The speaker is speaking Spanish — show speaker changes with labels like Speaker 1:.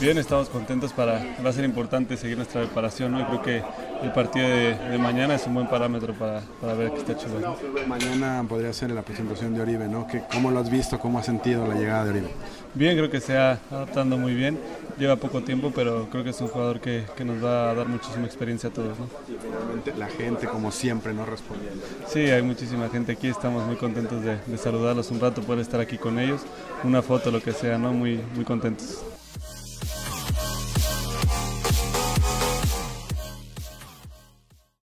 Speaker 1: Bien, estamos contentos para, va a ser importante seguir nuestra preparación, ¿no? Y creo que el partido de, mañana es un buen parámetro para, para ver que está chulo.
Speaker 2: Mañana podría ser la presentación de Oribe, ¿no? ¿Cómo lo has visto? ¿Cómo has sentido la llegada de Oribe?
Speaker 1: Bien, creo que se ha adaptando muy bien. Lleva poco tiempo, pero creo que es un jugador que, que nos va a dar muchísima experiencia a todos. ¿no?
Speaker 2: La gente, como siempre, no responde.
Speaker 1: Sí, hay muchísima gente aquí. Estamos muy contentos de, de saludarlos un rato, poder estar aquí con ellos. Una foto, lo que sea, ¿no? Muy, muy contentos.